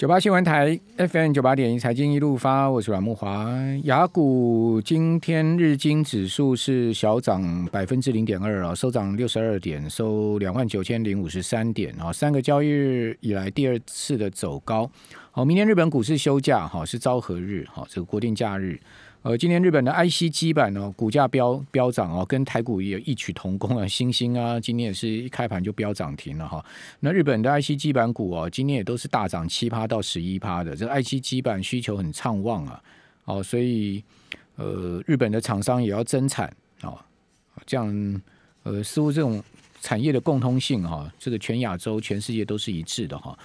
九八新闻台 FM 九八点一财经一路发，我是阮木华。雅股今天日经指数是小涨百分之零点二啊，收涨六十二点，收两万九千零五十三点啊，三个交易日以来第二次的走高。好，明天日本股市休假哈，是昭和日哈，这个国定假日。呃，今天日本的 IC 基板呢，股价飙飙涨哦，跟台股也异曲同工啊。星星啊，今天也是一开盘就飙涨停了哈。那日本的 IC 基板股哦，今天也都是大涨七趴到十一趴的，这 IC 基板需求很畅旺啊。哦，所以呃，日本的厂商也要增产哦，这样呃，似乎这种产业的共通性哈，这个全亚洲、全世界都是一致的哈。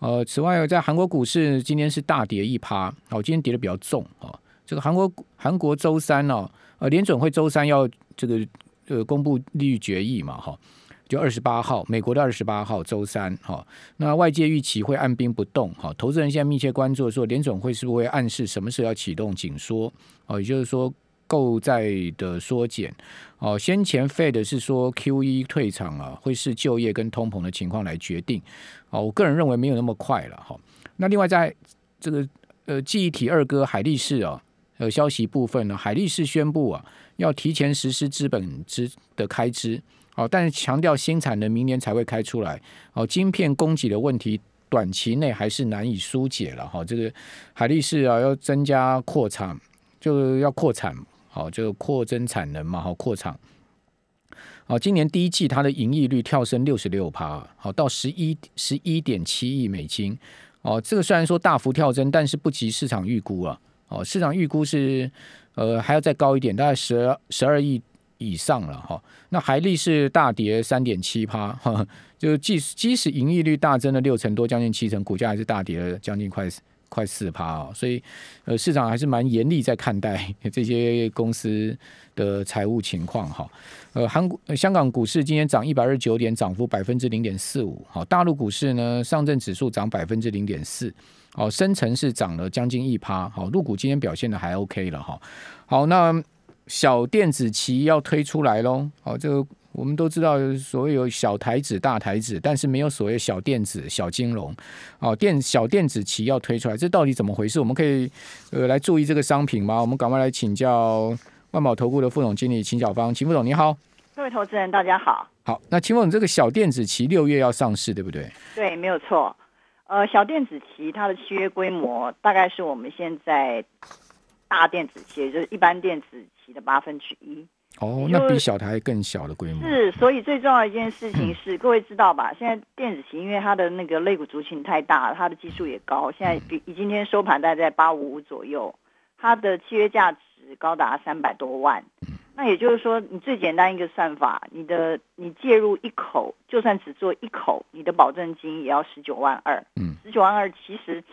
呃，此外，在韩国股市今天是大跌一趴，哦，今天跌的比较重哦。这个韩国韩国周三呢，呃，联准会周三要这个呃公布利率决议嘛，哈，就二十八号，美国的二十八号周三，哈，那外界预期会按兵不动，哈，投资人现在密切关注说联准会是不是会暗示什么时候要启动紧缩，哦，也就是说购债的缩减，哦，先前 Fed 是说 Q E 退场啊，会是就业跟通膨的情况来决定，哦，我个人认为没有那么快了，哈，那另外在这个呃记忆体二哥海力士啊。呃，消息部分呢，海力士宣布啊，要提前实施资本支的开支，哦，但是强调新产能明年才会开出来，哦，晶片供给的问题短期内还是难以疏解了，哈，这个海力士啊要增加扩产，就要扩产，好，就扩增产能嘛，好，扩产，好，今年第一季它的盈利率跳升六十六趴，好，到十一十一点七亿美金，哦，这个虽然说大幅跳增，但是不及市场预估啊。哦，市场预估是，呃，还要再高一点，大概十十二亿以上了哈。那海利是大跌三点七趴，就即使即使盈利率大增了六成多，将近七成，股价还是大跌了将近快快四趴啊。所以，呃，市场还是蛮严厉在看待 这些公司的财务情况哈。呃，韩国、香港股市今天涨一百二十九点，涨幅百分之零点四五。好，大陆股市呢，上证指数涨百分之零点四。哦，深成是涨了将近一趴。好，入股今天表现的还 OK 了哈。好，那小电子期要推出来喽。好，这个我们都知道，所谓有小台子、大台子，但是没有所谓小电子、小金融。哦，电小电子期要推出来，这到底怎么回事？我们可以呃来注意这个商品吗？我们赶快来请教万宝投顾的副总经理秦小芳，秦副总你好。各位投资人大家好。好，那秦副总这个小电子期六月要上市，对不对？对，没有错。呃，小电子期它的契约规模大概是我们现在大电子期，就是一般电子期的八分之一。哦，那比小台更小的规模。是，所以最重要一件事情是，各位知道吧？现在电子期因为它的那个肋骨族群太大，它的基数也高，现在比以今天收盘大概在八五五左右，它的契约价值高达三百多万。那也就是说，你最简单一个算法，你的你介入一口，就算只做一口，你的保证金也要十九万二。嗯，十九万二其实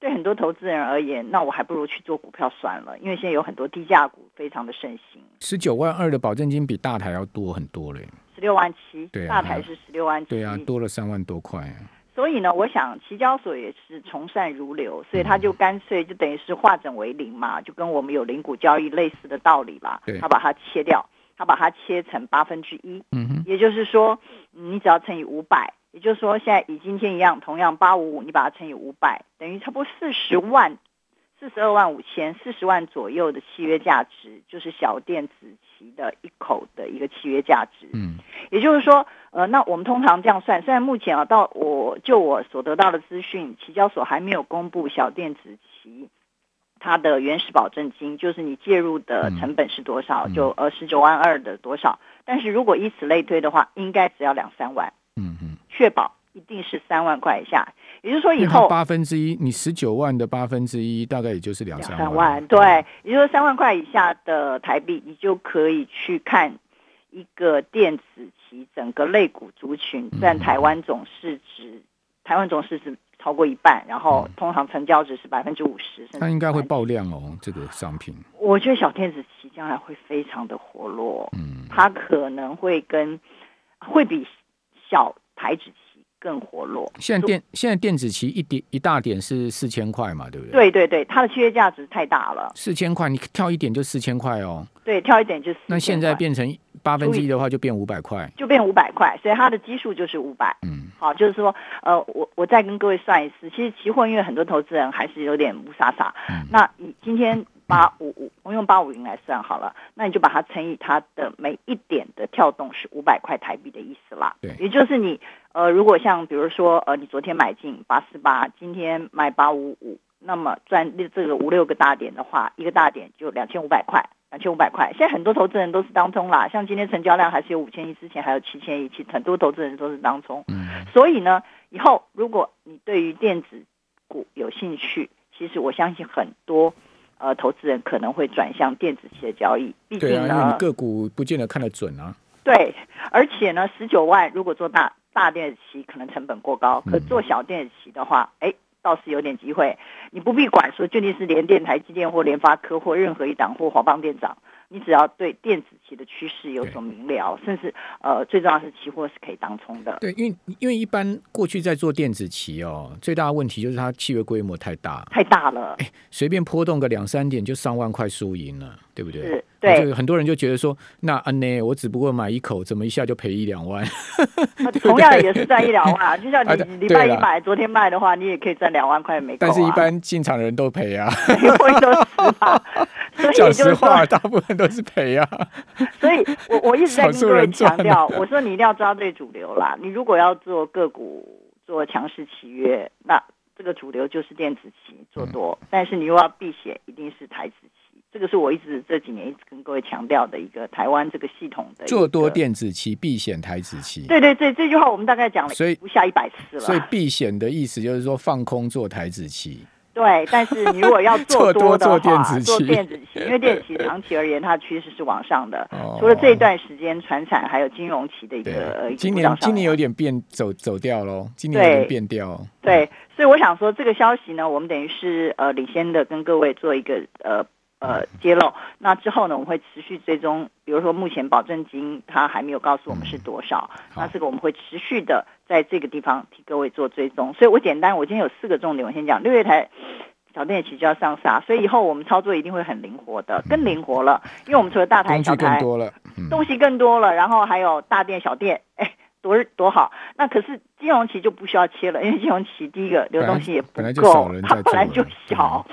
对很多投资人而言，那我还不如去做股票算了，因为现在有很多低价股非常的盛行。十九万二的保证金比大台要多很多嘞，十六万七，对，大台是十六万七，对啊，多了三万多块。啊所以呢，我想期交所也是从善如流，所以他就干脆就等于是化整为零嘛，就跟我们有零股交易类似的道理吧。他把它切掉，他把它切成八分之一，嗯哼，也就是说，你只要乘以五百，也就是说，现在以今天一样，同样八五五，你把它乘以五百，等于差不多四十万。四十二万五千四十万左右的契约价值，就是小电子期的一口的一个契约价值。嗯，也就是说，呃，那我们通常这样算，虽然目前啊，到我就我所得到的资讯，期交所还没有公布小电子期它的原始保证金，就是你介入的成本是多少，就呃十九万二的多少。但是如果以此类推的话，应该只要两三万。确保一定是三万块以下。也就是说，以后八分之一，你十九万的八分之一，大概也就是两三万。对，也就是说三万块以下的台币，你就可以去看一个电子期整个类股族群占台湾总市值，台湾总市值超过一半，然后通常成交值是百分之五十。它应该会爆量哦，这个商品。我觉得小电子期将来会非常的活络，嗯，它可能会跟会比小台子期。更活络。现在电现在电子期一点一大点是四千块嘛，对不对？对对对，它的契约价值太大了。四千块，你跳一点就四千块哦。对，跳一点就。那现在变成八分之一的话就变五百块，就变五百块，所以它的基数就是五百。嗯，好，就是说，呃，我我再跟各位算一次，其实期货因为很多投资人还是有点乌傻傻。嗯，那你今天把五五，我用八五零来算好了，那你就把它乘以它的每一点的跳动是五百块台币的意思啦。对，也就是你呃，如果像比如说呃，你昨天买进八四八，今天卖八五五。那么赚这个五六个大点的话，一个大点就两千五百块，两千五百块。现在很多投资人都是当冲啦，像今天成交量还是有五千亿，之前还有七千亿，其很多投资人都是当冲。嗯，所以呢，以后如果你对于电子股有兴趣，其实我相信很多呃投资人可能会转向电子期的交易。毕竟呢，个股不见得看得准啊。对，而且呢，十九万如果做大大电子期可能成本过高，可做小电子期的话，哎。倒是有点机会，你不必管说究竟是连电、台积电或联发科或任何一档或华邦电涨，你只要对电子期的趋势有所明了，甚至呃最重要是期货是可以当冲的。对，因为因为一般过去在做电子期哦，最大的问题就是它契约规模太大，太大了，哎，随便波动个两三点就上万块输赢了，对不对？是。对，很多人就觉得说，那安呢？我只不过买一口，怎么一下就赔一两万？同样也是赚一两万，就像你礼拜一买，昨天卖的话，你也可以赚两万块没？但是一般进场的人都赔啊，会都死嘛。讲实话，大部分都是赔啊。所以我我一直在跟各位强调，我说你一定要抓对主流啦。你如果要做个股做强势契约，那这个主流就是电子期做多，但是你又要避险，一定是台子期。这个是我一直这几年一直跟各位强调的一个台湾这个系统的做多电子期避险台子期。对对对，这句话我们大概讲了，所以不下一百次了。所以避险的意思就是说放空做台子期。对，但是你如果要做 多的话，做电子期，因为电子期长期而言它趋势是往上的。除了这一段时间，船产还有金融期的一个今年今年有点变走走掉喽，今年有点变掉。对，所以我想说这个消息呢，我们等于是呃领先的跟各位做一个呃。呃，揭露。那之后呢，我们会持续追踪，比如说目前保证金它还没有告诉我们是多少，那这个我们会持续的在这个地方替各位做追踪。所以我简单，我今天有四个重点，我先讲。六月台小电其实就要上沙，所以以后我们操作一定会很灵活的，更灵活了，因为我们除了大台小台多了，东西更多了，然后还有大店小店，哎，多多好。那可是金融期就不需要切了，因为金融期第一个流动性也不够，它本来就 小，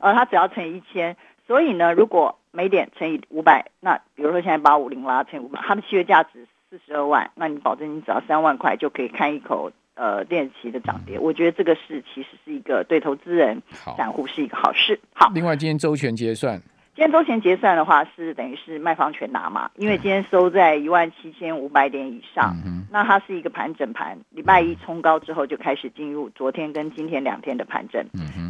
呃，它只要乘以一千。所以呢，如果每点乘以五百，那比如说现在八五零啦乘以五百，它的契约价值四十二万，那你保证你只要三万块就可以看一口呃电子期的涨跌。我觉得这个是其实是一个对投资人、散户是一个好事。好，另外今天周全结算。今天周前结算的话，是等于是卖方全拿嘛？因为今天收在一万七千五百点以上，那它是一个盘整盘。礼拜一冲高之后，就开始进入昨天跟今天两天的盘整。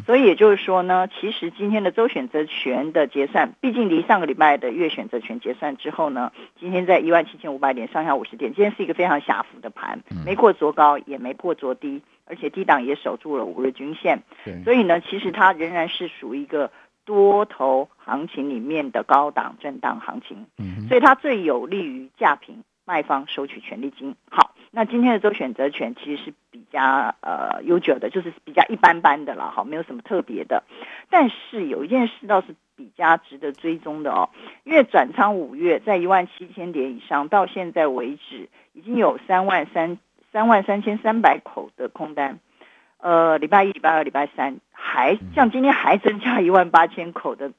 所以也就是说呢，其实今天的周选择权的结算，毕竟离上个礼拜的月选择权结算之后呢，今天在一万七千五百点上下五十点，今天是一个非常狭幅的盘，没过昨高，也没破昨低，而且低档也守住了五日均线。所以呢，其实它仍然是属于一个。多头行情里面的高档震荡行情，所以它最有利于价平卖方收取权利金。好，那今天的周选择权其实是比较呃悠久的，就是比较一般般的了，好，没有什么特别的。但是有一件事倒是比较值得追踪的哦，因为转仓五月在一万七千点以上，到现在为止已经有三万三三万三千三百口的空单。呃，礼拜一、礼拜二、礼拜三，还像今天还增加一万八千口的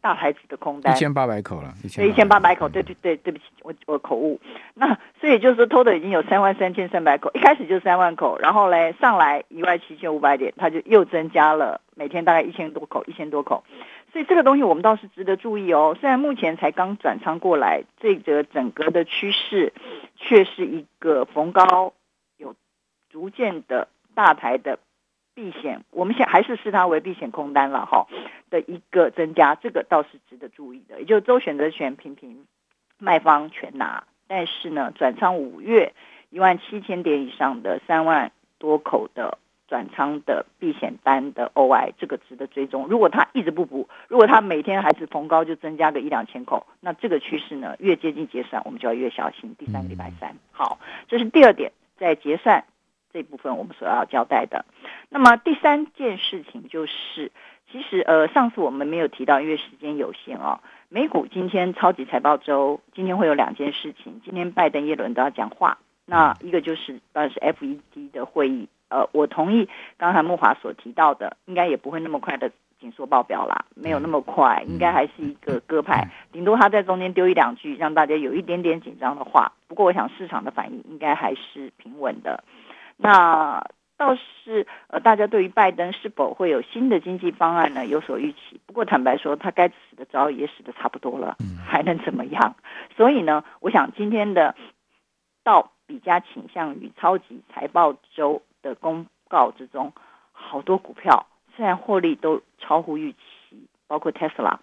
大牌子的空单，一千八百口了，对，一千八百口，对对对，对不起，我我口误。那所以就是说，偷的已经有三万三千三百口，一开始就三万口，然后嘞上来一万七千五百点，它就又增加了每天大概一千多口，一千多口。所以这个东西我们倒是值得注意哦。虽然目前才刚转仓过来，这个整个的趋势却是一个逢高有逐渐的。大台的避险，我们现还是视它为避险空单了哈的一个增加，这个倒是值得注意的。也就是周选择权频频卖方全拿，但是呢，转仓五月一万七千点以上的三万多口的转仓的避险单的 OI，这个值得追踪。如果它一直不补，如果它每天还是逢高就增加个一两千口，那这个趋势呢，越接近结算，我们就要越小心。第三个礼拜三，好，这是第二点，在结算。这部分我们所要交代的。那么第三件事情就是，其实呃上次我们没有提到，因为时间有限哦。美股今天超级财报周，今天会有两件事情。今天拜登、耶伦都要讲话。那一个就是当然是 FED 的会议。呃，我同意刚才木华所提到的，应该也不会那么快的紧缩报表啦，没有那么快，应该还是一个鸽派，顶多他在中间丢一两句，让大家有一点点紧张的话。不过，我想市场的反应应该还是平稳的。那倒是呃，大家对于拜登是否会有新的经济方案呢有所预期。不过坦白说，他该死的招也死的差不多了，还能怎么样？所以呢，我想今天的到比较倾向于超级财报周。的公告之中，好多股票虽然获利都超乎预期，包括 Tesla，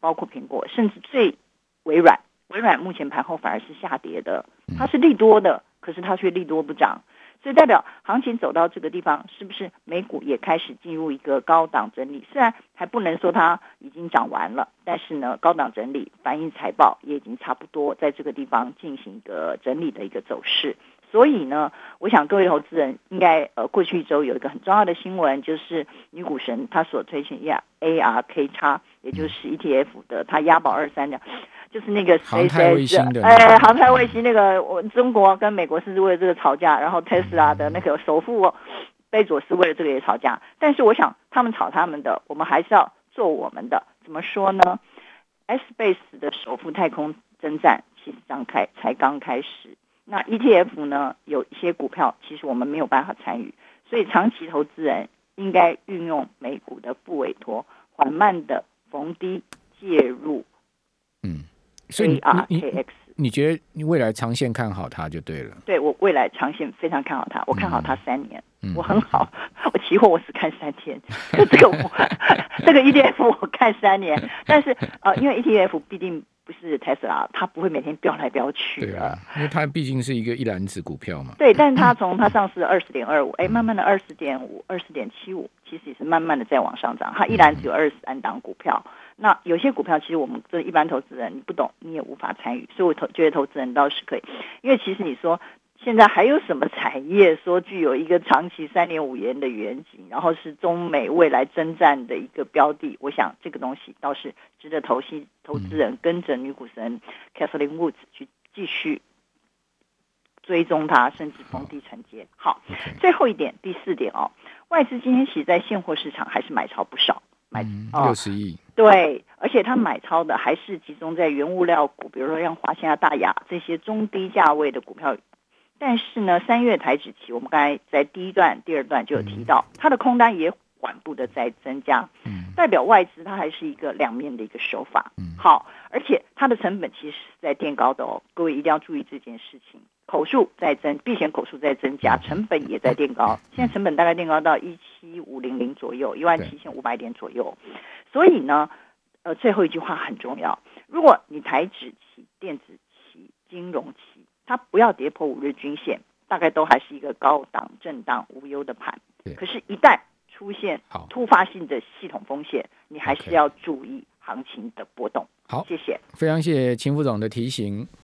包括苹果，甚至最微软，微软目前盘后反而是下跌的，它是利多的，可是它却利多不涨。所以代表行情走到这个地方，是不是美股也开始进入一个高档整理？虽然还不能说它已经涨完了，但是呢，高档整理反映财报也已经差不多在这个地方进行一个整理的一个走势。所以呢，我想各位投资人应该呃，过去一周有一个很重要的新闻，就是女股神她所推荐 A R K 叉，也就是 E T F 的，它押宝二三的。就是那个航太卫星的，哎，航太卫星那个，我中国跟美国是为了这个吵架，然后特斯拉的那个首富贝佐斯为了这个也吵架。但是我想，他们吵他们的，我们还是要做我们的。怎么说呢？Space 的首富太空征战其实刚开才刚开始。那 ETF 呢，有一些股票其实我们没有办法参与，所以长期投资人应该运用美股的不委托，缓慢的逢低介入。嗯。所以你你你觉得你未来长线看好它就对了。对我未来长线非常看好它，我看好它三年，我很好。我期货我只看三天，这个 这个 ETF 我看三年，但是呃，因为 ETF 必定。不是 Tesla，它不会每天飙来飙去。对啊，因为它毕竟是一个一篮子股票嘛。对，但是它从它上市二十点二五，哎，慢慢的二十点五、二十点七五，其实也是慢慢的在往上涨。它一篮子有二十三档股票，那有些股票其实我们这一般投资人你不懂，你也无法参与，所以我投觉得投资人倒是可以，因为其实你说。现在还有什么产业说具有一个长期三年五年的远景，然后是中美未来征战的一个标的？我想这个东西倒是值得投资投资人跟着女股神 Kathleen Woods 去继续追踪它，甚至逢低承接。好，最后一点，第四点哦，外资今天其实在现货市场还是买超不少，买六十亿。对，而且它买超的还是集中在原物料股，比如说像华夏、大雅这些中低价位的股票。但是呢，三月台指期，我们刚才在第一段、第二段就有提到，它的空单也缓步的在增加，代表外资它还是一个两面的一个手法。好，而且它的成本其实是在垫高的哦，各位一定要注意这件事情。口数在增，避险口数在增加，成本也在垫高。现在成本大概垫高到一七五零零左右，一万七千五百点左右。所以呢，呃，最后一句话很重要，如果你台指期、电子期、金融期。它不要跌破五日均线，大概都还是一个高档震荡无忧的盘。可是，一旦出现突发性的系统风险，你还是要注意行情的波动。好，谢谢，非常谢谢秦副总的提醒。